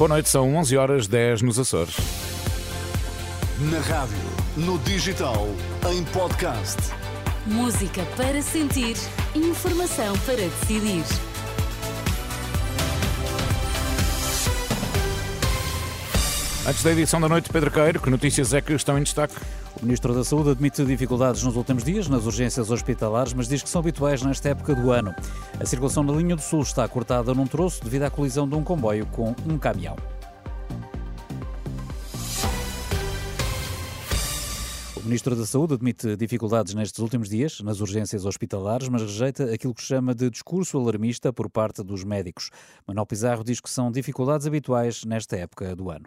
Boa noite, são 11 horas 10 nos Açores. Na rádio, no digital, em podcast. Música para sentir, informação para decidir. Antes da edição da noite, Pedro Queiro, que notícias é que estão em destaque? O Ministro da Saúde admite dificuldades nos últimos dias nas urgências hospitalares, mas diz que são habituais nesta época do ano. A circulação na linha do Sul está cortada num troço devido à colisão de um comboio com um caminhão. O Ministro da Saúde admite dificuldades nestes últimos dias nas urgências hospitalares, mas rejeita aquilo que chama de discurso alarmista por parte dos médicos. Manuel Pizarro diz que são dificuldades habituais nesta época do ano.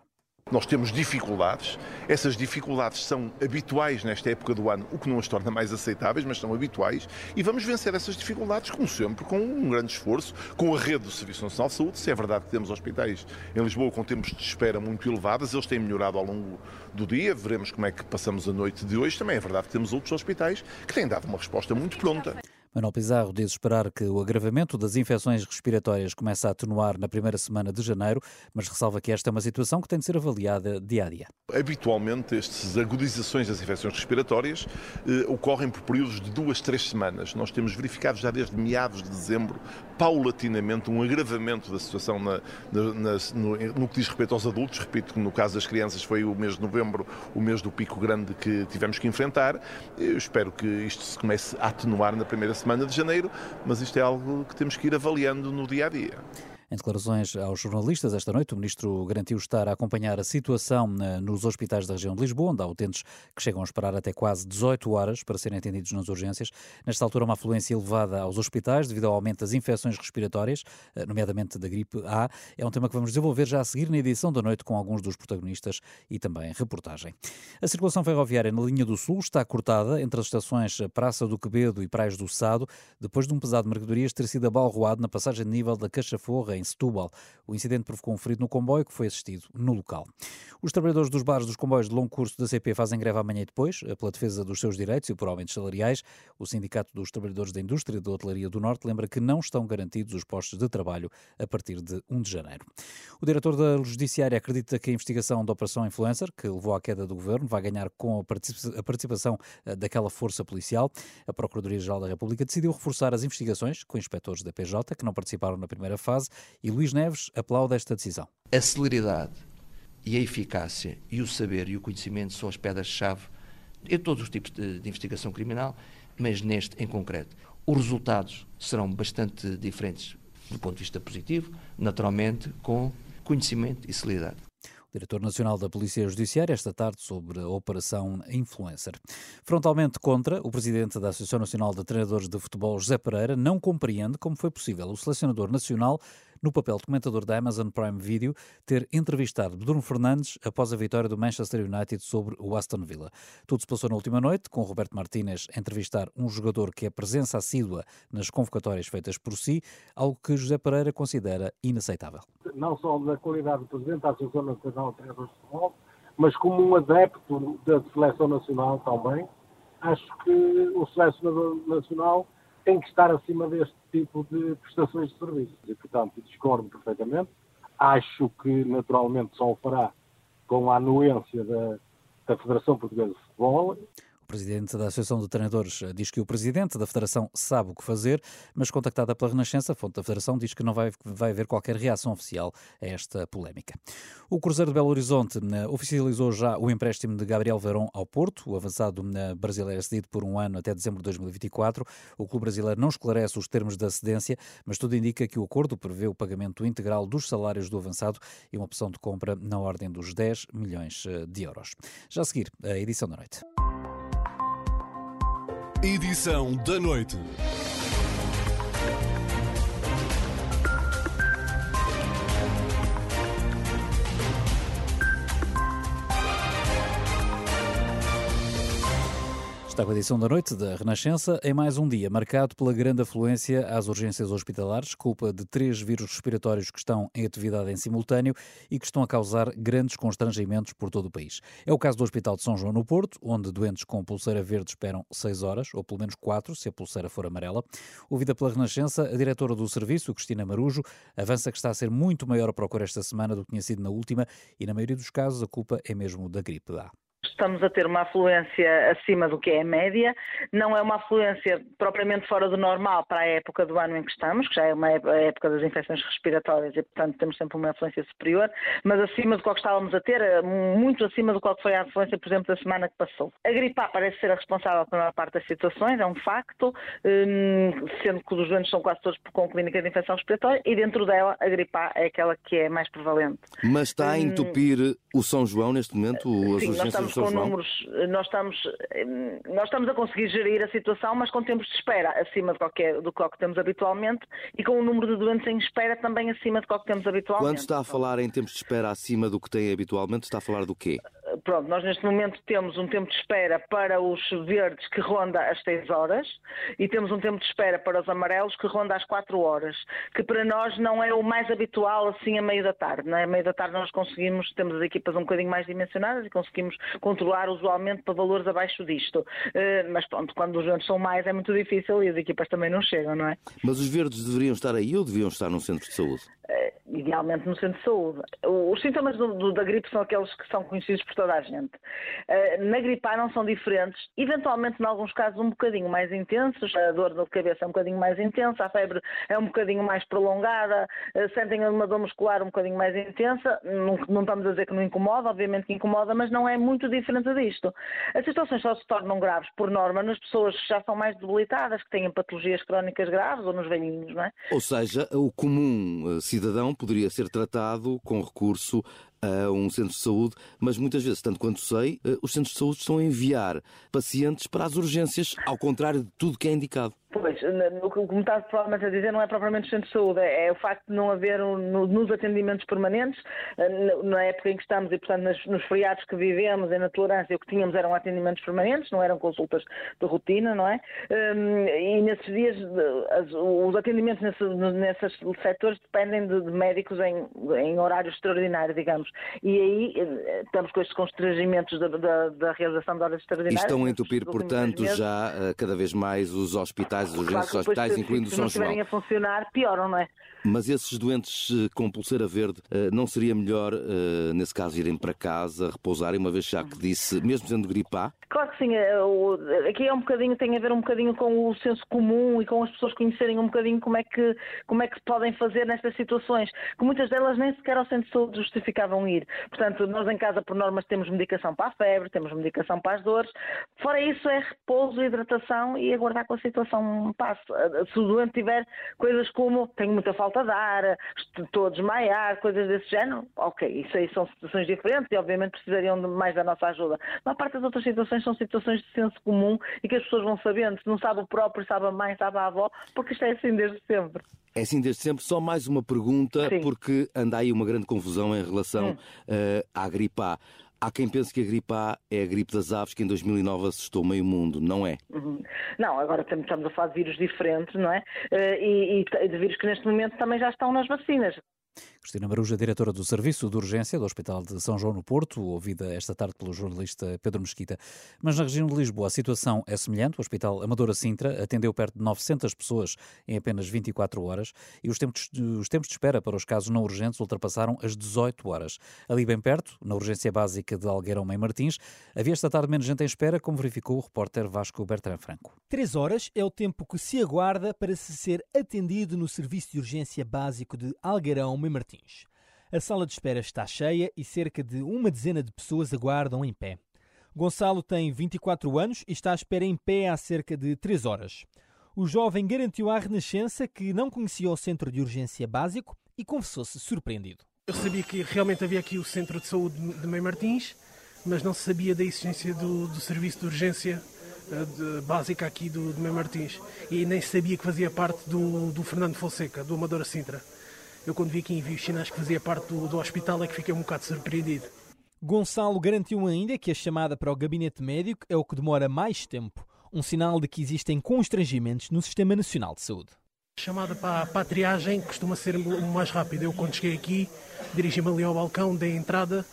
Nós temos dificuldades, essas dificuldades são habituais nesta época do ano, o que não as torna mais aceitáveis, mas são habituais, e vamos vencer essas dificuldades, como sempre, com um grande esforço, com a rede do Serviço Nacional de Saúde. Se é verdade que temos hospitais em Lisboa com tempos de espera muito elevados, eles têm melhorado ao longo do dia, veremos como é que passamos a noite de hoje. Também é verdade que temos outros hospitais que têm dado uma resposta muito pronta. Manuel Pizarro diz esperar que o agravamento das infecções respiratórias comece a atenuar na primeira semana de janeiro, mas ressalva que esta é uma situação que tem de ser avaliada dia a dia. Habitualmente, estas agudizações das infecções respiratórias eh, ocorrem por períodos de duas, três semanas. Nós temos verificado já desde meados de dezembro, paulatinamente, um agravamento da situação na, na, na, no, no, que diz respeito aos adultos. Repito que no caso das crianças foi o mês de novembro, o mês do pico grande que tivemos que enfrentar. Eu espero que isto se comece a atenuar na primeira semana semana de janeiro, mas isto é algo que temos que ir avaliando no dia a dia. Em declarações aos jornalistas esta noite, o Ministro garantiu estar a acompanhar a situação eh, nos hospitais da região de Lisboa, onde há utentes que chegam a esperar até quase 18 horas para serem atendidos nas urgências. Nesta altura, uma afluência elevada aos hospitais devido ao aumento das infecções respiratórias, eh, nomeadamente da gripe A. É um tema que vamos desenvolver já a seguir na edição da noite com alguns dos protagonistas e também reportagem. A circulação ferroviária na linha do Sul está cortada entre as estações Praça do Quevedo e Praias do Sado, depois de um pesado de mercadorias ter sido abalroado na passagem de nível da Cachaforra, em em Setúbal. O incidente provocou um ferido no comboio que foi assistido no local. Os trabalhadores dos bares dos comboios de longo curso da CP fazem greve amanhã e depois, eh, pela defesa dos seus direitos e por aumentos salariais. O Sindicato dos Trabalhadores da Indústria da Hotelaria do Norte lembra que não estão garantidos os postos de trabalho a partir de 1 de janeiro. O diretor da Judiciária acredita que a investigação da Operação Influencer, que levou à queda do governo, vai ganhar com a participação eh, daquela força policial. A Procuradoria-Geral da República decidiu reforçar as investigações com inspectores da PJ, que não participaram na primeira fase, e Luís Neves aplaude esta decisão. A celeridade e a eficácia e o saber e o conhecimento são as pedras-chave em todos os tipos de, de, investigação criminal, mas neste em concreto. Os resultados serão bastante diferentes do ponto de vista positivo, naturalmente com conhecimento e celeridade. Diretor Nacional da Polícia Judiciária, esta tarde sobre a Operação Influencer. Frontalmente contra, o presidente da Associação Nacional de Treinadores de Futebol, José Pereira, não compreende como foi possível o selecionador nacional no papel de comentador da Amazon Prime Video, ter entrevistado Bruno Fernandes após a vitória do Manchester United sobre o Aston Villa. Tudo se passou na última noite, com Roberto Martínez a entrevistar um jogador que é presença assídua nas convocatórias feitas por si, algo que José Pereira considera inaceitável. Não só da qualidade do presidente da Associação Nacional de Treinadores de Futebol, mas como um adepto da seleção nacional também, acho que o selecionador nacional tem que estar acima deste tipo de prestações de serviços. E, portanto, discordo perfeitamente. Acho que, naturalmente, só o fará com a anuência da, da Federação Portuguesa de Futebol presidente da Associação de Treinadores diz que o presidente da Federação sabe o que fazer, mas contactada pela Renascença, a fonte da Federação diz que não vai, vai haver qualquer reação oficial a esta polémica. O Cruzeiro de Belo Horizonte né, oficializou já o empréstimo de Gabriel Verón ao Porto. O avançado né, brasileiro é cedido por um ano até dezembro de 2024. O clube brasileiro não esclarece os termos da cedência, mas tudo indica que o acordo prevê o pagamento integral dos salários do avançado e uma opção de compra na ordem dos 10 milhões eh, de euros. Já a seguir, a edição da noite. Edição da noite. Está com a edição da noite da Renascença em mais um dia marcado pela grande afluência às urgências hospitalares, culpa de três vírus respiratórios que estão em atividade em simultâneo e que estão a causar grandes constrangimentos por todo o país. É o caso do Hospital de São João no Porto, onde doentes com pulseira verde esperam seis horas, ou pelo menos quatro, se a pulseira for amarela. Ouvida pela Renascença, a diretora do serviço, Cristina Marujo, avança que está a ser muito maior a procura esta semana do que tinha sido na última e, na maioria dos casos, a culpa é mesmo da gripe. Dá estamos a ter uma afluência acima do que é a média, não é uma afluência propriamente fora do normal para a época do ano em que estamos, que já é uma época das infecções respiratórias e, portanto, temos sempre uma afluência superior, mas acima do que estávamos a ter, eh, muito acima do que foi a afluência, por exemplo, da semana que passou. A gripe A parece ser a responsável pela maior parte das situações, é um facto, hum, sendo que os doentes são quase todos com clínica de infecção respiratória e dentro dela a gripe A é aquela que é mais prevalente. Mas está a hum, entupir o São João neste momento, as Sim, urgências São com números, nós estamos, nós estamos a conseguir gerir a situação, mas com tempos de espera acima de qualquer, do que temos habitualmente e com o número de doentes em espera também acima de que temos habitualmente. Quando está a falar em tempos de espera acima do que tem habitualmente, está a falar do quê? Pronto, nós neste momento temos um tempo de espera para os verdes que ronda as 6 horas e temos um tempo de espera para os amarelos que ronda às 4 horas, que para nós não é o mais habitual assim a meio da tarde. Não é? A meio da tarde nós conseguimos, temos as equipas um bocadinho mais dimensionadas e conseguimos controlar usualmente para valores abaixo disto. Eh, mas pronto, quando os doentes são mais é muito difícil e as equipas também não chegam, não é? Mas os verdes deveriam estar aí ou deviam estar num centro de saúde? Eh, idealmente no centro de saúde. Os sintomas do, do, da gripe são aqueles que são conhecidos por toda a gente. Uh, na gripe A não são diferentes, eventualmente, em alguns casos, um bocadinho mais intensos. A dor de cabeça é um bocadinho mais intensa, a febre é um bocadinho mais prolongada, uh, sentem uma dor muscular um bocadinho mais intensa. Não, não, estamos a dizer que não incomoda, obviamente que incomoda, mas não é muito diferente disto. As situações só se tornam graves, por norma, nas pessoas que já são mais debilitadas, que têm patologias crónicas graves ou nos velhinhos, não é? Ou seja, o comum eh, cidadão poderia ser tratado com recurso a um centro de saúde, mas muitas vezes, tanto quanto sei, eh, os centros de saúde estão a enviar pacientes para as urgências, ao contrário de tudo que é indicado. Pois, o que me está provavelmente a dizer não é propriamente o centro de saúde, é, é o facto de não haver um, no, nos atendimentos permanentes, na época em que estamos e, portanto, nas, nos feriados que vivemos e na tolerância, o que tínhamos eram atendimentos permanentes, não eram consultas de rotina, não é? Hum, e nesses dias, os atendimentos nesses, setores dependem de, de médicos em, em horário extraordinário, digamos. E aí eh, estamos com estes constrangimentos da, da, da realização de horas extraordinárias. E estão a entupir, portanto, já eh, cada vez mais os hospitais hospitais, as urgências claro, hospitais, incluindo o São João. Se não estiverem a funcionar, pioram, não é? Mas esses doentes eh, com pulseira verde, eh, não seria melhor, eh, nesse caso, irem para casa, repousarem, uma vez já que disse, mesmo sendo gripe A? Claro que sim. Aqui é um bocadinho, tem a ver um bocadinho com o senso comum e com as pessoas conhecerem um bocadinho como é que, como é que podem fazer nestas situações, que muitas delas nem sequer ao centro de saúde justificavam ir. Portanto, nós em casa, por normas, temos medicação para a febre, temos medicação para as dores. Fora isso, é repouso, hidratação e aguardar com a situação passe. Se o doente tiver coisas como tenho muita falta de ar, estou a desmaiar, coisas desse género, ok, isso aí são situações diferentes e obviamente precisariam mais da nossa ajuda. Mas a parte das outras situações são situações de senso comum e que as pessoas vão sabendo, se não sabe o próprio, sabe a mãe, sabe a avó, porque isto é assim desde sempre. É assim desde sempre. Só mais uma pergunta, Sim. porque anda aí uma grande confusão em relação hum. uh, à gripe A. Há quem pense que a gripe A é a gripe das aves que em 2009 assustou meio mundo, não é? Uhum. Não, agora estamos a falar de vírus diferentes, não é? Eh, e, e de vírus que neste momento também já estão nas vacinas. Cristina Maruja, diretora do Serviço de Urgência do Hospital de São João no Porto, ouvida esta tarde pelo jornalista Pedro Mesquita. Mas na região de Lisboa a situação é semelhante. O Hospital Amadora Sintra atendeu perto de 900 pessoas em apenas 24 horas e os tempos, os tempos de espera para os casos não urgentes ultrapassaram as 18 horas. Ali bem perto, na urgência básica de Algueirão Mãe Martins, havia esta tarde menos gente em espera, como verificou o repórter Vasco Bertrand Franco. Três horas é o tempo que se aguarda para se ser atendido no Serviço de Urgência Básico de Algueirão Mãe Martins. Martins. A sala de espera está cheia e cerca de uma dezena de pessoas aguardam em pé. Gonçalo tem 24 anos e está à espera em pé há cerca de 3 horas. O jovem garantiu à Renascença que não conhecia o centro de urgência básico e confessou-se surpreendido. Eu sabia que realmente havia aqui o centro de saúde de Mãe Martins, mas não sabia da existência do, do serviço de urgência eh, de, básica aqui do, de Mãe Martins. E nem sabia que fazia parte do, do Fernando Fonseca, do Amadora Sintra. Eu, quando vi em vi os sinais que fazia parte do, do hospital, é que fiquei um bocado surpreendido. Gonçalo garantiu ainda que a chamada para o gabinete médico é o que demora mais tempo, um sinal de que existem constrangimentos no Sistema Nacional de Saúde. A chamada para, para a triagem costuma ser o mais rápido. Eu, quando cheguei aqui, dirigi-me ali ao balcão, dei a entrada,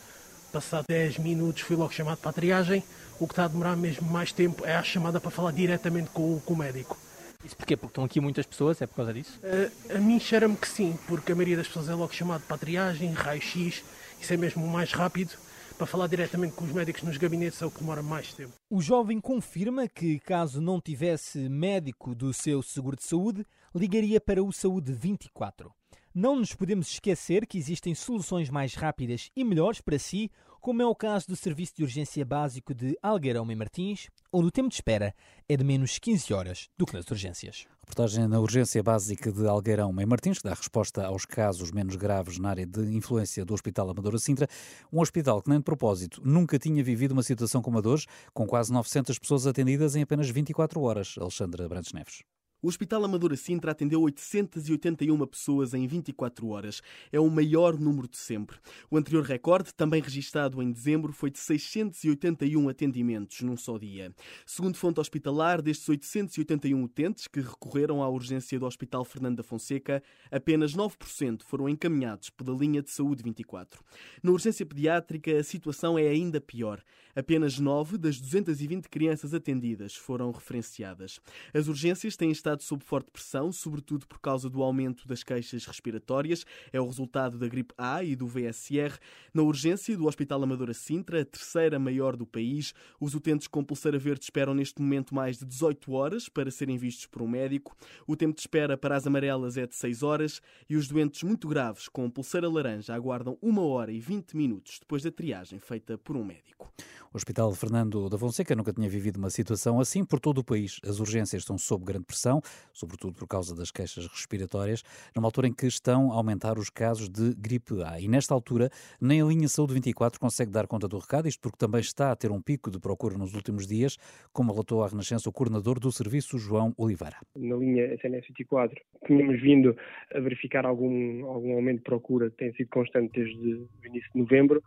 passado 10 minutos fui logo chamado para a triagem. O que está a demorar mesmo mais tempo é a chamada para falar diretamente com, com o médico. Isso porquê? Porque estão aqui muitas pessoas? É por causa disso? Uh, a mim cheira-me que sim, porque a maioria das pessoas é logo chamado para a triagem, raio-x, isso é mesmo o mais rápido para falar diretamente com os médicos nos gabinetes é o que demora mais tempo. O jovem confirma que, caso não tivesse médico do seu seguro de saúde, ligaria para o Saúde 24. Não nos podemos esquecer que existem soluções mais rápidas e melhores para si, como é o caso do Serviço de Urgência Básico de Algueirão e Martins, onde o tempo de espera é de menos 15 horas do que nas urgências. Reportagem na Urgência Básica de Algueirão em Martins, que dá resposta aos casos menos graves na área de influência do Hospital Amadora Sintra, um hospital que nem de propósito nunca tinha vivido uma situação como a de hoje, com quase 900 pessoas atendidas em apenas 24 horas. Alexandra Brandes Neves. O Hospital Amadora Sintra atendeu 881 pessoas em 24 horas. É o maior número de sempre. O anterior recorde, também registado em dezembro, foi de 681 atendimentos num só dia. Segundo fonte hospitalar, destes 881 utentes que recorreram à urgência do Hospital Fernando da Fonseca, apenas 9% foram encaminhados pela linha de saúde 24. Na urgência pediátrica, a situação é ainda pior. Apenas 9 das 220 crianças atendidas foram referenciadas. As urgências têm estado estado sob forte pressão, sobretudo por causa do aumento das queixas respiratórias. É o resultado da gripe A e do VSR. Na urgência do Hospital Amadora Sintra, a terceira maior do país, os utentes com pulseira verde esperam neste momento mais de 18 horas para serem vistos por um médico. O tempo de espera para as amarelas é de 6 horas e os doentes muito graves com pulseira laranja aguardam 1 hora e 20 minutos depois da triagem feita por um médico. O Hospital Fernando da Fonseca nunca tinha vivido uma situação assim por todo o país. As urgências estão sob grande pressão, sobretudo por causa das queixas respiratórias, numa altura em que estão a aumentar os casos de gripe A. E nesta altura, nem a linha Saúde 24 consegue dar conta do recado, isto porque também está a ter um pico de procura nos últimos dias, como relatou à Renascença o coordenador do serviço, João Oliveira. Na linha SNS 24, tínhamos vindo a verificar algum, algum aumento de procura, que tem sido constante desde o início de novembro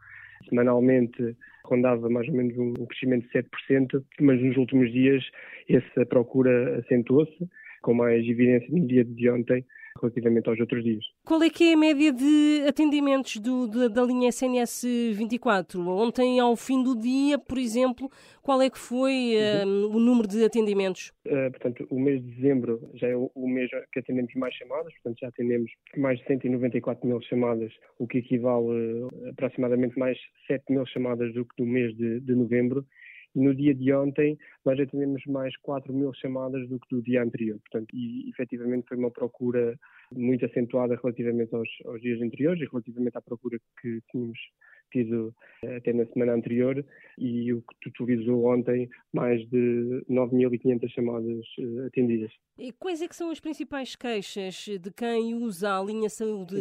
semanalmente rondava mais ou menos um crescimento de 7%, mas nos últimos dias essa procura acentuou-se, com mais evidência no dia de ontem, relativamente aos outros dias. Qual é que é a média de atendimentos do, da, da linha SNS 24? Ontem, ao fim do dia, por exemplo, qual é que foi uhum. uh, o número de atendimentos? Uh, portanto, o mês de dezembro já é o, o, mês que atendemos mais chamadas, portanto já atendemos mais de 194 mil chamadas, o que equivale uh, aproximadamente mais 7 mil chamadas do que do mês de, de novembro no dia de ontem, nós atendemos mais 4 mil chamadas do que do dia anterior. Portanto, e efetivamente foi uma procura muito acentuada relativamente aos, aos dias anteriores e relativamente à procura que tínhamos tido eh, até na semana anterior e o que totalizou ontem mais de 9.500 chamadas uh, atendidas. E quais é que são as principais queixas de quem usa a linha saúde,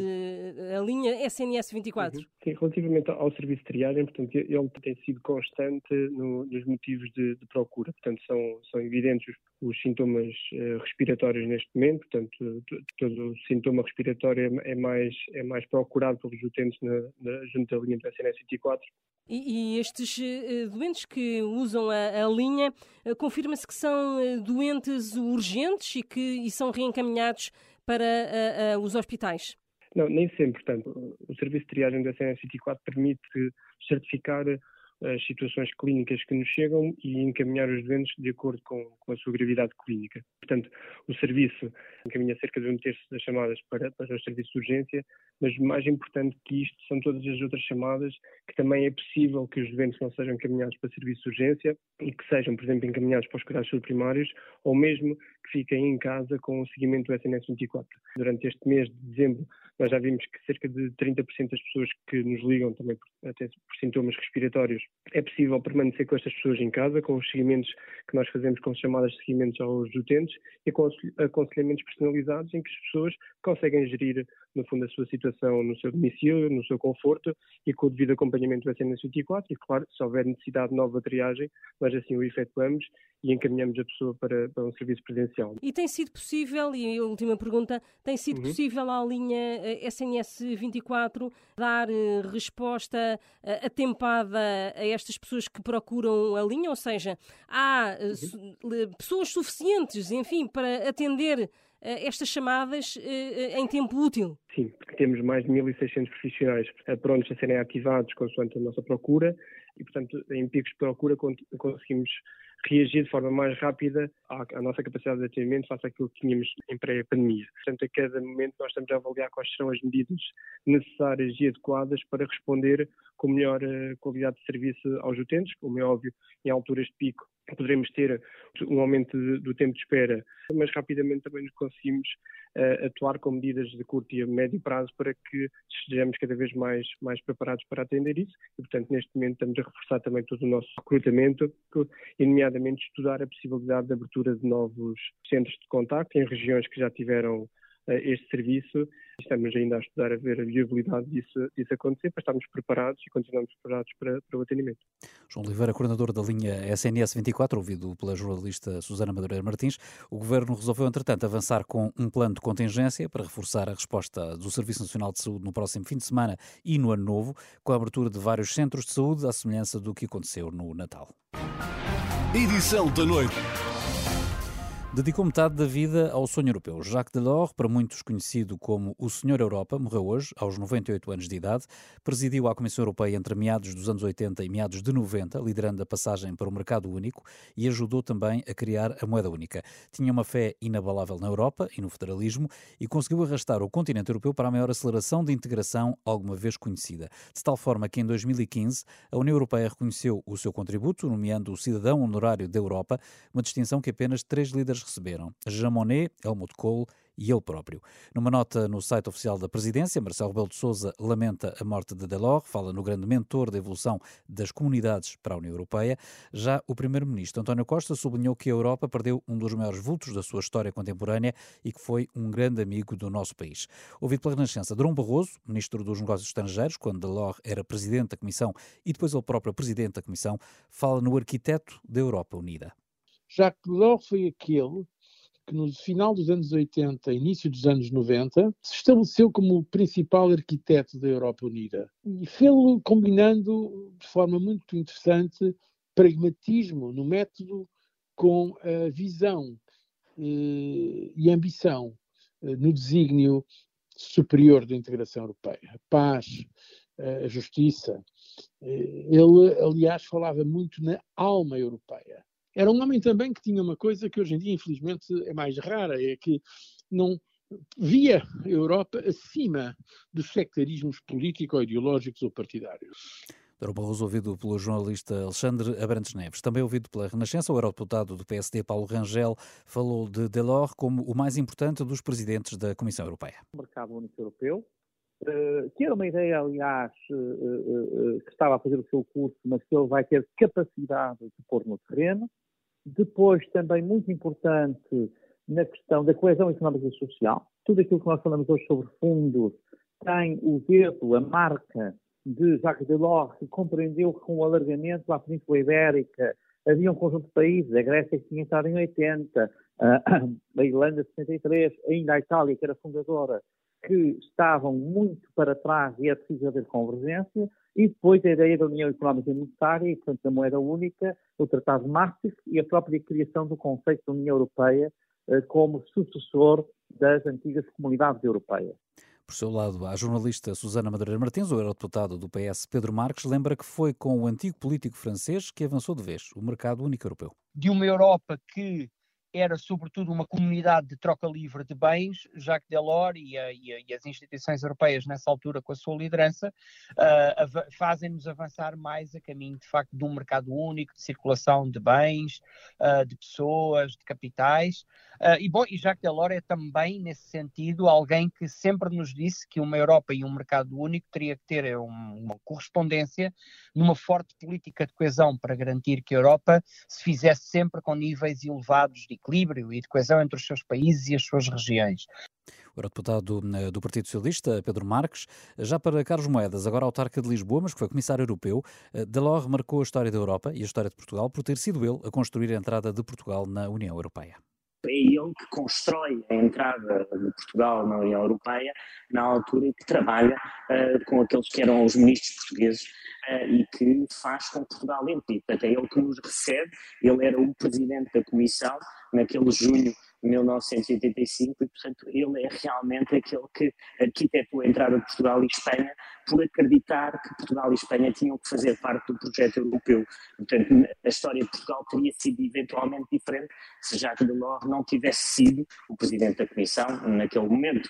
a linha SNS 24? Uhum. Sim, relativamente ao serviço de triagem, portanto, ele tem sido constante no, nos motivos de, de, procura. Portanto, são, são evidentes os, os sintomas uh, respiratórios neste momento, portanto, todo o sintoma respiratório é, é mais, é mais procurado pelos utentes na, na, junto da linha do SNS 24. E, e estes uh, doentes que usam a, a linha, uh, confirma-se que são doentes urgentes e que e são reencaminhados para os hospitais? Não, nem sempre. Portanto, o serviço de triagem do SNS 24 permite certificar as situações clínicas que nos chegam e encaminhar os doentes de acordo com, com, a sua gravidade clínica. Portanto, o serviço encaminha cerca de um terço das chamadas para, para os serviços de urgência, mas mais importante que isto são todas as outras chamadas que também é possível que os doentes não sejam encaminhados para serviços de urgência e que sejam, por exemplo, encaminhados para os cuidados primários ou mesmo que fiquem em casa com o seguimento do SNS 24. Durante este mês de dezembro, nós já vimos que cerca de 30% das pessoas que nos ligam também por, até por sintomas respiratórios é possível permanecer com estas pessoas em casa, com os seguimentos que nós fazemos com chamadas de seguimentos aos utentes e com aconselhamentos personalizados em que as pessoas conseguem gerir no fundo, a sua situação no seu domicílio, no seu conforto e com o devido acompanhamento do SNS 24 e, claro, se houver necessidade de nova triagem, nós assim o efetuamos e encaminhamos a pessoa para, para um serviço presencial. E tem sido possível, e a última pergunta, tem sido uhum. possível à linha SNS 24 dar eh, resposta eh, atempada a estas pessoas que procuram a linha? Ou seja, há eh, uhum. pessoas suficientes, enfim, para atender estas chamadas em tempo útil? Sim, porque temos mais de 1.600 profissionais prontos a serem ativados consoante a nossa procura e, portanto, em picos de procura conseguimos reagir de forma mais rápida à, à nossa capacidade de atendimento face àquilo que tínhamos em pré-pandemia. Portanto, a cada momento nós estamos a avaliar quais serão as medidas necessárias e adequadas para responder com melhor uh, qualidade de serviço aos utentes, como é óbvio, em alturas de pico poderemos ter um aumento do tempo de espera, mas rapidamente também conseguimos uh, atuar com medidas de curto e médio prazo para que estejamos cada vez mais, mais preparados para atender isso. E, portanto, neste momento estamos a reforçar também todo o nosso recrutamento e, nomeadamente, estudar a possibilidade de abertura de novos centros de contacto em regiões que já tiveram este serviço. Estamos ainda a estudar a ver a viabilidade disso, disso acontecer, para estarmos preparados e continuamos preparados para, para o atendimento. João Oliveira, coordenador da linha SNS 24, ouvido pela jornalista Susana Madureira Martins, o Governo resolveu, entretanto, avançar com um plano de contingência para reforçar a resposta do Serviço Nacional de Saúde no próximo fim de semana e no Ano Novo, com a abertura de vários centros de saúde, à semelhança do que aconteceu no Natal. Edição da noite. Dedicou metade da vida ao sonho europeu. Jacques Delors, para muitos conhecido como o Senhor Europa, morreu hoje, aos 98 anos de idade. Presidiu a Comissão Europeia entre meados dos anos 80 e meados de 90, liderando a passagem para o mercado único e ajudou também a criar a moeda única. Tinha uma fé inabalável na Europa e no federalismo e conseguiu arrastar o continente europeu para a maior aceleração de integração alguma vez conhecida. De tal forma que em 2015 a União Europeia reconheceu o seu contributo, nomeando o cidadão honorário da Europa, uma distinção que apenas três líderes receberam: Jean Monnet, Helmut Kohl e ele próprio. Numa nota no site oficial da presidência, Marcelo Rebelo de Sousa lamenta a morte de Delors, fala no grande mentor da evolução das comunidades para a União Europeia. Já o primeiro-ministro António Costa sublinhou que a Europa perdeu um dos maiores vultos da sua história contemporânea e que foi um grande amigo do nosso país. Ouvido pela Renascença, Dom Barroso, ministro dos Negócios Estrangeiros, quando Delors era presidente da Comissão e depois ele próprio presidente da Comissão, fala no arquiteto da Europa Unida. Jacques Delors foi aquele que no final dos anos 80, início dos anos 90, se estabeleceu como o principal arquiteto da Europa Unida. E fê-lo combinando de forma muito interessante pragmatismo no método com a visão eh, e ambição eh, no desígnio superior da integração europeia. A paz, a justiça. Eh, ele, aliás, falava muito na alma europeia era um homem também que tinha uma coisa que hoje em dia, infelizmente, é mais rara, é que não via a Europa acima dos sectarismos político-ideológicos ou partidários. Dr. Barroso, ouvido pelo jornalista Alexandre Abrantes Neves. Também ouvido pela Renascença, o eurodeputado do PSD, Paulo Rangel, falou de Delors como o mais importante dos presidentes da Comissão Europeia. O mercado único europeu, eh, que era uma ideia, aliás, eh, eh, que estava a fazer o seu curso, mas que ele vai ter capacidade de pôr no terreno, depois, também muito importante na questão da coesão económica e social. Tudo aquilo que nós falamos hoje sobre fundos tem o dedo, a marca de Jacques Delors, que compreendeu que com o alargamento à Península Ibérica havia um conjunto de países, a Grécia que tinha entrado em 80, a Irlanda 73, ainda a Itália, que era fundadora, que estavam muito para trás e é preciso haver convergência, e depois a ideia da União Económica e Monetária, e portanto da moeda única, o Tratado de Maastricht e a própria criação do conceito da União Europeia eh, como sucessor das antigas comunidades europeias. Por seu lado, a jornalista Susana Madureira Martins, o eurodeputado do PS Pedro Marques, lembra que foi com o antigo político francês que avançou de vez o mercado único europeu. De uma Europa que era sobretudo uma comunidade de troca livre de bens, Jacques Delors e, a, e, a, e as instituições europeias nessa altura com a sua liderança uh, fazem-nos avançar mais a caminho de facto de um mercado único, de circulação de bens, uh, de pessoas, de capitais. Uh, e bom, e Jacques Delors é também nesse sentido alguém que sempre nos disse que uma Europa e um mercado único teria que ter um, uma correspondência numa forte política de coesão para garantir que a Europa se fizesse sempre com níveis elevados de equilíbrio e de coesão entre os seus países e as suas regiões. O eurodeputado eh, do Partido Socialista, Pedro Marques, já para Carlos Moedas, agora autarca de Lisboa, mas que foi comissário europeu, eh, Delors marcou a história da Europa e a história de Portugal por ter sido ele a construir a entrada de Portugal na União Europeia é ele que constrói a entrada de Portugal na União Europeia na altura e que trabalha uh, com aqueles que eram os ministros portugueses uh, e que faz com que Portugal entre. Portanto, é ele que nos recebe, ele era o presidente da Comissão naquele junho 1985 e, portanto, ele é realmente aquele que arquitetou a entrada de Portugal e Espanha por acreditar que Portugal e Espanha tinham que fazer parte do projeto europeu. Portanto, a história de Portugal teria sido eventualmente diferente se Jacques Delors não tivesse sido o presidente da Comissão naquele momento.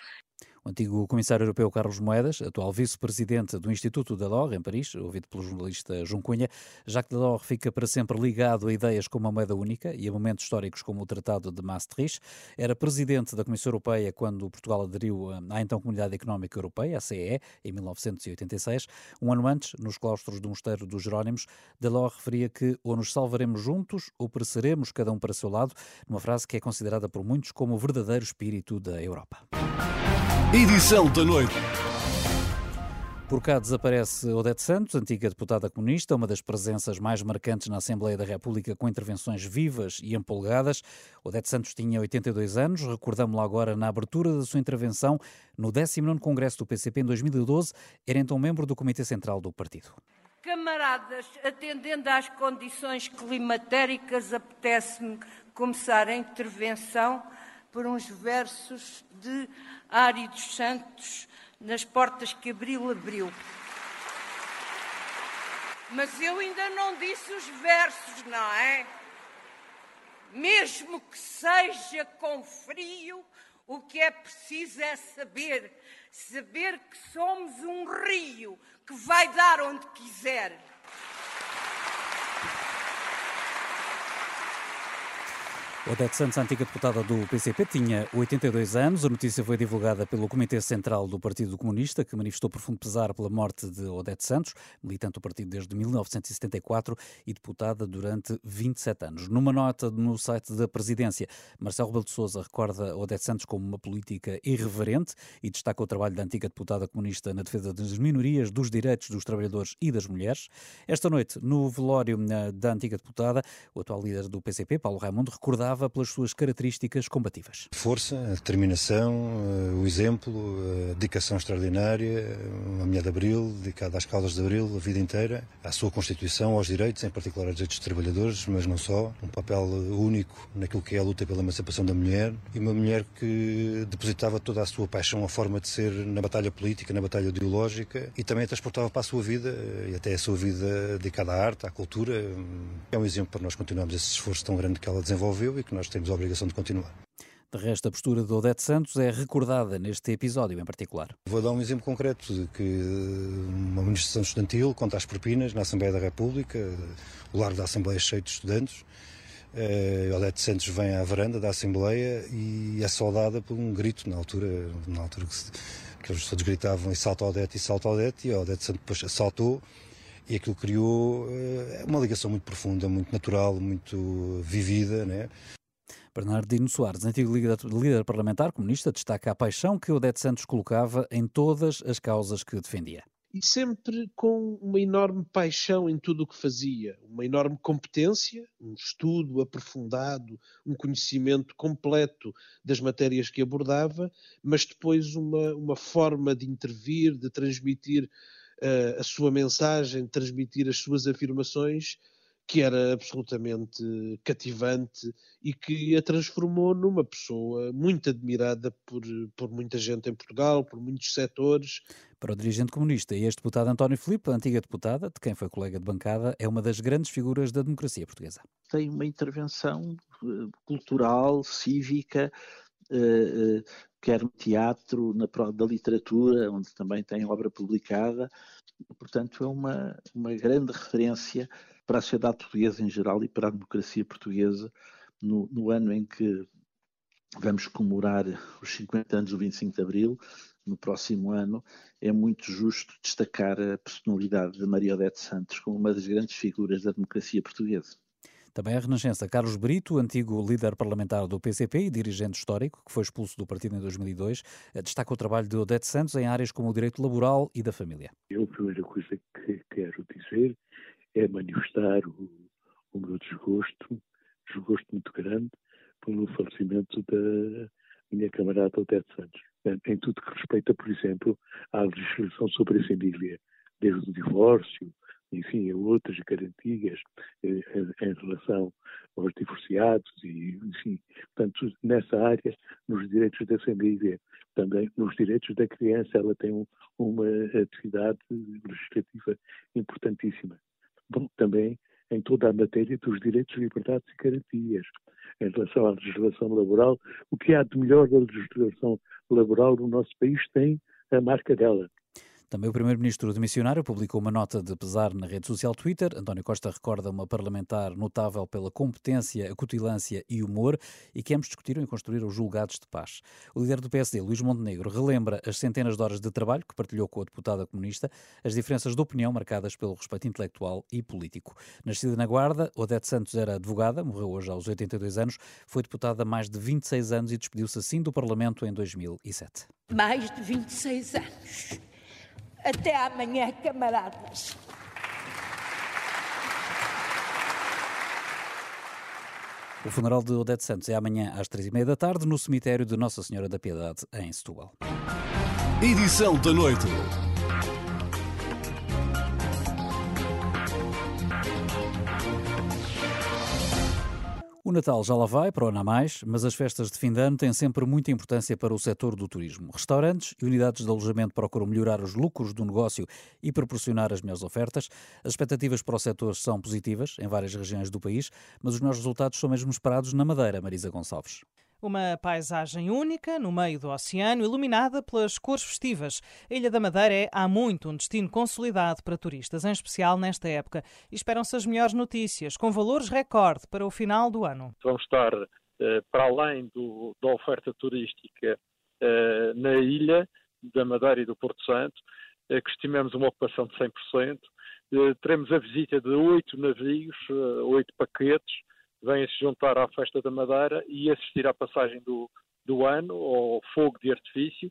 O antigo comissário europeu Carlos Moedas, atual vice-presidente do Instituto Delors, em Paris, ouvido pelo jornalista João Cunha, Jacques Delors fica para sempre ligado a ideias como a moeda única e a momentos históricos como o Tratado de Maastricht. Era presidente da Comissão Europeia quando Portugal aderiu à então Comunidade Económica Europeia, a CE, em 1986. Um ano antes, nos claustros do Mosteiro dos Jerónimos, Delors referia que ou nos salvaremos juntos ou pereceremos cada um para seu lado, numa frase que é considerada por muitos como o verdadeiro espírito da Europa. Edição da noite. Por cá desaparece Odete Santos, antiga deputada comunista, uma das presenças mais marcantes na Assembleia da República com intervenções vivas e empolgadas. Odete Santos tinha 82 anos, recordamos-la agora na abertura da sua intervenção no 19º Congresso do PCP em 2012, era então membro do Comitê Central do partido. Camaradas, atendendo às condições climatéricas, apetece-me começar a intervenção por uns versos de Ari dos Santos nas portas que Abril abriu. Mas eu ainda não disse os versos, não é? Mesmo que seja com frio, o que é preciso é saber, saber que somos um rio que vai dar onde quiser. Odete Santos, antiga deputada do PCP, tinha 82 anos. A notícia foi divulgada pelo Comitê Central do Partido Comunista, que manifestou profundo pesar pela morte de Odete Santos, militante do partido desde 1974 e deputada durante 27 anos. Numa nota no site da presidência, Marcelo Rebelo de Sousa recorda Odete Santos como uma política irreverente e destaca o trabalho da antiga deputada comunista na defesa das minorias, dos direitos dos trabalhadores e das mulheres. Esta noite, no velório eh, da antiga deputada, o atual líder do PCP, Paulo Raimundo, recordava pelas suas características combativas. Força, determinação, eh, o exemplo, a dedicação extraordinária, uma mulher de Abril, dedicada às causas de Abril a vida inteira, à sua Constituição, aos direitos, em particular aos direitos dos trabalhadores, mas não só. Um papel único naquilo que é a luta pela emancipação da mulher e uma mulher que depositava toda a sua paixão, a forma de ser na batalha política, na batalha ideológica e também a transportava para a sua vida eh, e até a sua vida dedicada à arte, à cultura. É um exemplo para nós continuarmos esse esforço tão grande que ela desenvolveu e que nós temos a obrigação de continuar. De resto, a postura de Odete Santos é recordada neste episódio em particular. Vou dar um exemplo concreto de que uma manifestação estudantil conta as propinas na Assembleia da República, o largo da Assembleia é cheio de estudantes. Uh, Odete Santos vem à varanda da Assembleia e é saudada por um grito na altura, na altura que, se, que eles todos gritavam e salta Odete e salta Odete e a Odete Santos depois saltou e aquilo criou uh, uma ligação muito profunda, muito natural, muito vivida, né? Bernardino Soares, antigo líder parlamentar comunista, destaca a paixão que Odete Santos colocava em todas as causas que defendia. E sempre com uma enorme paixão em tudo o que fazia, uma enorme competência, um estudo aprofundado, um conhecimento completo das matérias que abordava, mas depois uma, uma forma de intervir, de transmitir uh, a sua mensagem, transmitir as suas afirmações que era absolutamente cativante e que a transformou numa pessoa muito admirada por, por muita gente em Portugal, por muitos setores. Para o dirigente comunista e ex-deputado António Filipe, antiga deputada, de quem foi colega de bancada, é uma das grandes figuras da democracia portuguesa. Tem uma intervenção eh, cultural, cívica, quer no teatro, na da literatura, onde também tem obra publicada, portanto é uma, uma grande referência para a sociedade portuguesa em geral e para a democracia portuguesa no, no ano em que vamos comemorar os 50 anos do 25 de Abril, no próximo ano, é muito justo destacar a personalidade de Maria Odete Santos como uma das grandes figuras da democracia portuguesa. Também a Renascença, Carlos Brito, antigo líder parlamentar do PCP e dirigente histórico, que foi expulso do partido em 2002, eh, destaca o trabalho de Odete Santos em áreas como o direito laboral e da família. Eu, a primeira coisa que quero dizer é manifestar o, o meu desgosto, desgosto muito grande, pelo falecimento da minha camarada Odete Santos. Em tudo que respeita, por exemplo, à legislação sobre a família, desde o divórcio, enfim, outras garantias eh, em relação aos divorciados e, enfim, portanto, nessa área, nos direitos da família, também nos direitos da criança, ela tem um, uma atividade legislativa importantíssima. Bom, também em toda a matéria dos direitos, liberdades e garantias. Em relação à legislação laboral, o que há de melhor da legislação laboral no nosso país tem a marca dela. Também o primeiro-ministro demissionário publicou uma nota de pesar na rede social Twitter. António Costa recorda uma parlamentar notável pela competência, acutilância e humor e que ambos discutiram em construir os julgados de paz. O líder do PSD, Luís Montenegro, relembra as centenas de horas de trabalho que partilhou com a deputada comunista, as diferenças de opinião marcadas pelo respeito intelectual e político. Nascida na Guarda, Odete Santos era advogada, morreu hoje aos 82 anos, foi deputada há mais de 26 anos e despediu-se assim do Parlamento em 2007. Mais de 26 anos até amanhã, camaradas. O funeral de Odete Santos é amanhã às três e meia da tarde no cemitério de Nossa Senhora da Piedade, em Setúbal. Edição da noite. O Natal já lá vai, para o ano a mais, mas as festas de fim de ano têm sempre muita importância para o setor do turismo. Restaurantes e unidades de alojamento procuram melhorar os lucros do negócio e proporcionar as melhores ofertas. As expectativas para o setor são positivas em várias regiões do país, mas os melhores resultados são mesmo esperados na Madeira, Marisa Gonçalves. Uma paisagem única no meio do oceano, iluminada pelas cores festivas. A Ilha da Madeira é há muito um destino consolidado para turistas, em especial nesta época. Esperam-se as melhores notícias, com valores recorde para o final do ano. Vamos estar eh, para além do, da oferta turística eh, na ilha da Madeira e do Porto Santo, eh, que estimamos uma ocupação de 100%. teremos a visita de oito navios, oito paquetes, vêm se juntar à Festa da Madeira e assistir à passagem do, do ano, ao fogo de artifício,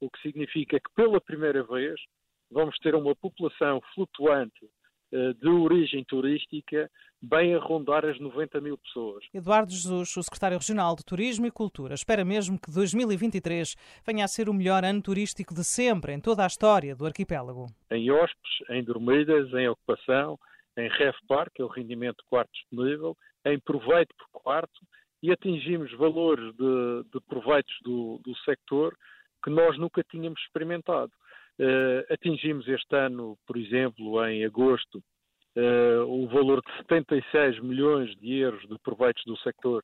o que significa que pela primeira vez vamos ter uma população flutuante eh, de origem turística bem a rondar as 90 mil pessoas. Eduardo Jesus, o secretário regional de Turismo e Cultura, espera mesmo que 2023 venha a ser o melhor ano turístico de sempre em toda a história do arquipélago. Em hóspedes, em dormidas, em ocupação, em RevPar, que é o rendimento quarto disponível, em proveito por quarto e atingimos valores de, de proveitos do, do sector que nós nunca tínhamos experimentado. Uh, atingimos este ano, por exemplo, em agosto, uh, o valor de 76 milhões de euros de proveitos do sector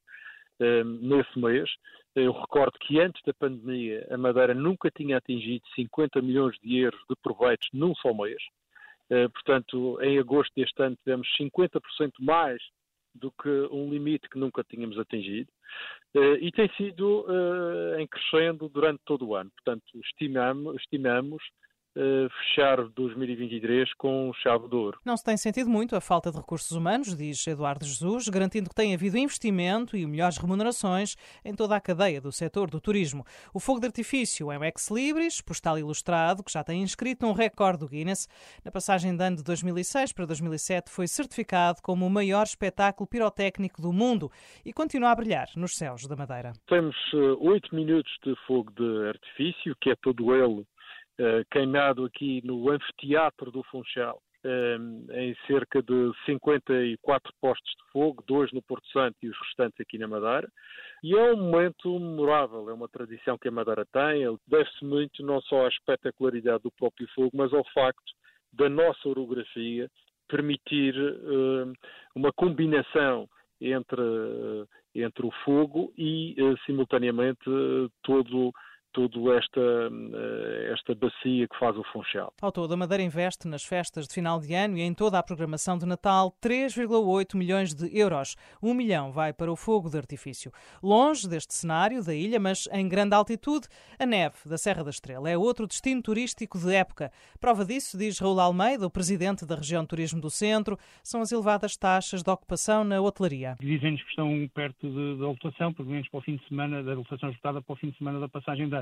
uh, nesse mês. Eu recordo que antes da pandemia a Madeira nunca tinha atingido 50 milhões de euros de proveitos num só mês. portanto, em agosto deste ano tivemos 50% mais do que um limite que nunca tínhamos atingido uh, e tem sido uh, em crescendo durante todo o ano. Portanto, estimamos, estimamos fechar 2023 com chave de ouro. Não se tem sentido muito a falta de recursos humanos, diz Eduardo Jesus, garantindo que tem havido investimento e melhores remunerações em toda a cadeia do setor do turismo. O fogo de artifício é um ex-libris, postal ilustrado, que já tem inscrito um recorde do Guinness. Na passagem de ano de 2006 para 2007 foi certificado como o maior espetáculo pirotécnico do mundo e continua a brilhar nos céus da Madeira. Temos uh, oito minutos de fogo de artifício, que é todo ele eh, queimado aqui no anfiteatro do Funchal, eh, em cerca de 54 postos de fogo, dois no Porto Santo e os restantes aqui na Madeira. E é um momento memorável, é uma tradição que a Madeira tem, deve-se muito não só à espetacularidade do próprio fogo, mas ao facto da nossa orografia permitir uh, uma combinação entre, uh, entre o fogo e, uh, simultaneamente, todo toda esta, uh, esta bacia que faz o Funchal. Ao todo, a Madeira investe nas festas de final de ano e em toda a programação de Natal 3,8 milhões de euros. Um milhão vai para o fogo de artifício. Longe deste cenário da ilha, mas em grande altitude, a neve da Serra da Estrela é outro destino turístico de época. Prova disso, diz Raul Almeida, o presidente da região de turismo do centro, são as elevadas taxas de ocupação na hotelaria. Dizem-nos que estão perto da ocupação, pelo menos para o fim de semana, da ocupação esgotada para o fim de semana da passagem de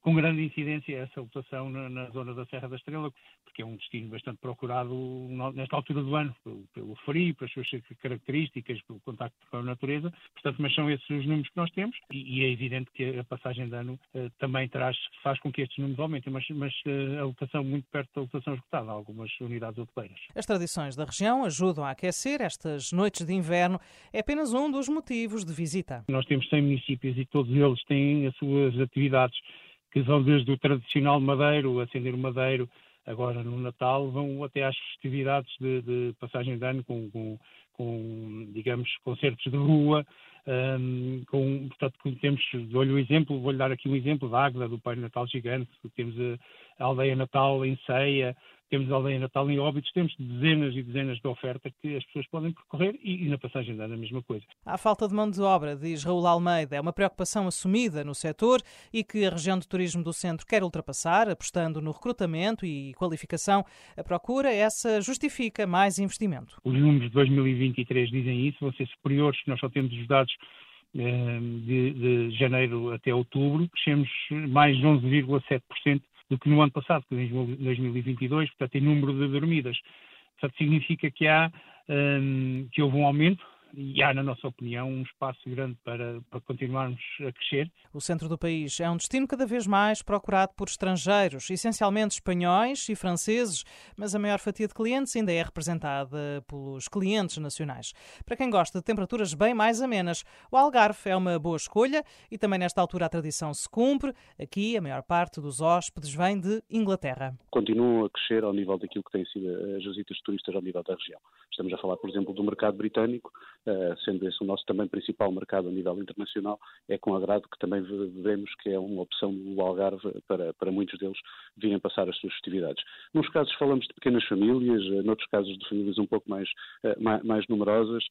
Com grande incidência essa ocupação na, na, zona da Serra da Estrela, porque é um destino bastante procurado nesta altura do ano, pelo, pelo frio, pelas suas características, pelo contacto com a natureza. Portanto, mas são esses os números que nós temos e, e é evidente que a passagem de ano uh, também traz, faz com que estes números aumentem, mas, mas uh, a lotação muito perto da lotação esgotada, algumas unidades hoteleiras. As tradições da região ajudam a aquecer estas noites de inverno. É apenas um dos motivos de visita. Nós temos 100 municípios e todos eles têm as suas atividades que vão desde o tradicional madeiro, acender o madeiro, agora no Natal, vão até às festividades de, de passagem de ano com, com, com, digamos, concertos de rua, um, com, portanto, temos, dou-lhe um exemplo, vou-lhe dar aqui um exemplo da Águeda, do Pai Natal Gigante, temos a, a Aldeia Natal em Ceia, temos a Aldeia Natal em Óbidos, temos dezenas e dezenas de ofertas que as pessoas podem percorrer e, e na passagem ano a mesma coisa. A falta de mão de obra, diz Raul Almeida, é uma preocupação assumida no setor e que a região de turismo do centro quer ultrapassar, apostando no recrutamento e qualificação. A procura, essa justifica mais investimento. Os números de 2023 dizem isso, vão ser superiores, nós só temos os dados eh, de, de janeiro até outubro, crescemos mais de 11,7% do que no ano passado, que em 2022, portanto, em número de dormidas. Portanto, significa que há um, que houve um aumento e há, na nossa opinião, um espaço grande para, para continuarmos a crescer. O centro do país é um destino cada vez mais procurado por estrangeiros, essencialmente espanhóis e franceses, mas a maior fatia de clientes ainda é representada pelos clientes nacionais. Para quem gosta de temperaturas bem mais amenas, o Algarve é uma boa escolha e também nesta altura a tradição se cumpre. Aqui, a maior parte dos hóspedes vem de Inglaterra. Continuam a crescer ao nível daquilo que têm sido as visitas turistas ao nível da região. Estamos a falar, por exemplo, do mercado britânico, sendo esse o nosso também principal mercado a nível internacional, é com agrado que também vemos que é uma opção do Algarve para, para muitos deles virem passar as suas festividades. Nos casos falamos de pequenas famílias, eh, noutros casos de famílias um pouco mais, eh, mais, mais numerosas,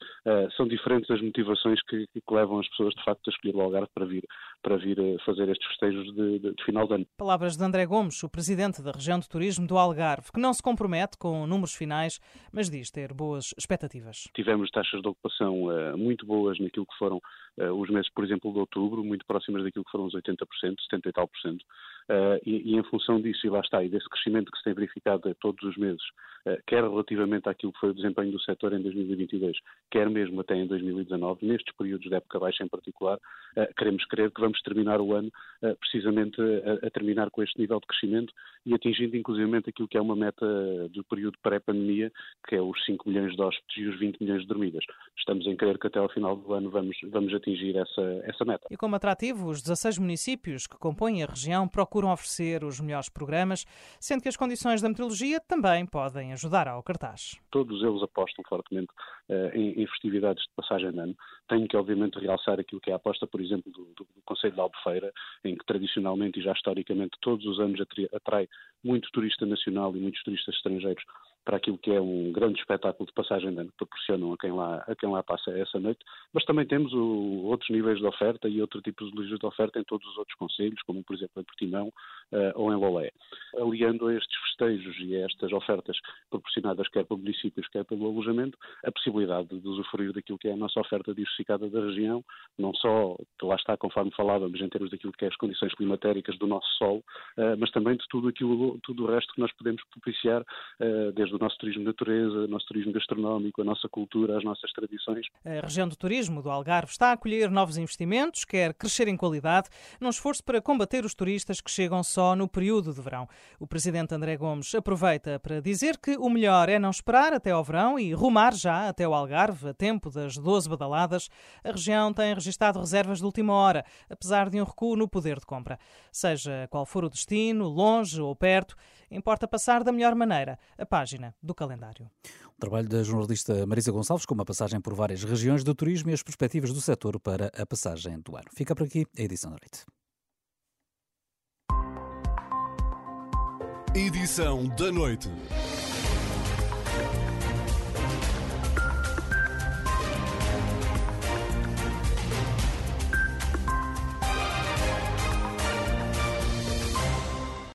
são diferentes as motivações que, que, levam as pessoas de facto a escolher o Algarve para vir, para vir fazer estes festejos de, de, de final de ano. Palavras de André Gomes, o presidente da região de turismo do Algarve, que não se compromete com números finais, mas diz ter boas expectativas. Tivemos taxas de ocupação uh, muito boas naquilo que foram uh, os meses, por exemplo, de outubro, muito próximas daquilo que foram os 80%, 70 e tal por cento. Uh, e, e, em função disso, e lá está, e desse crescimento que se tem verificado todos os meses, uh, quer relativamente àquilo que foi o desempenho do setor em 2022, quer mesmo até em 2019, nestes períodos de época baixa em particular, uh, queremos crer que vamos terminar o ano precisamente a, a, terminar com este nível de crescimento e atingindo inclusivamente aquilo que é uma meta do período pré-pandemia, que é os 5 milhões de hóspedes e os 20 milhões de dormidas. Estamos em crer que até ao final do ano vamos, vamos atingir essa, essa meta. E como atrativo, os 16 municípios que compõem a região procuram procuram oferecer os melhores programas, sendo que as condições da meteorologia também podem ajudar ao cartaz. Todos eles apostam fortemente uh, em, em, festividades de passagem de ano. Tenho que, obviamente, realçar aquilo que é a aposta, por exemplo, do, do, do Conselho de Albufeira, em que tradicionalmente e já historicamente todos os anos atrai muito turista nacional e muitos turistas estrangeiros para aquilo que é um grande espetáculo de passagem de ano que proporcionam a quem lá, a quem lá passa essa noite, mas também temos o, outros níveis de oferta e outro tipo de lixos de oferta em todos os outros conselhos, como por exemplo em Portimão uh, ou em Lolé. Aliando a estes festejos e a estas ofertas proporcionadas quer pelo municípios, quer pelo alojamento, a possibilidade de usufruir daquilo que é a nossa oferta diversificada da região, não só, que lá está, conforme falávamos, em termos daquilo que é as condições climatéricas do nosso solo, uh, mas também de tudo aquilo, tudo o resto que nós podemos propiciar, uh, desde o nosso turismo de natureza, o nosso turismo gastronómico, a nossa cultura, as nossas tradições. A região de turismo do Algarve está a acolher novos investimentos, quer crescer em qualidade, num esforço para combater os turistas que chegam só no período de verão. O presidente André Gomes aproveita para dizer que o melhor é não esperar até ao verão e rumar já até o Algarve, a tempo das 12 badaladas. A região tem registado reservas de última hora, apesar de um recuo no poder de compra. Seja qual for o destino, longe ou perto, Importa passar da melhor maneira a página do calendário. O trabalho da jornalista Marisa Gonçalves, com uma passagem por várias regiões do turismo e as perspectivas do setor para a passagem do ano. Fica por aqui a edição da noite. Edição da noite.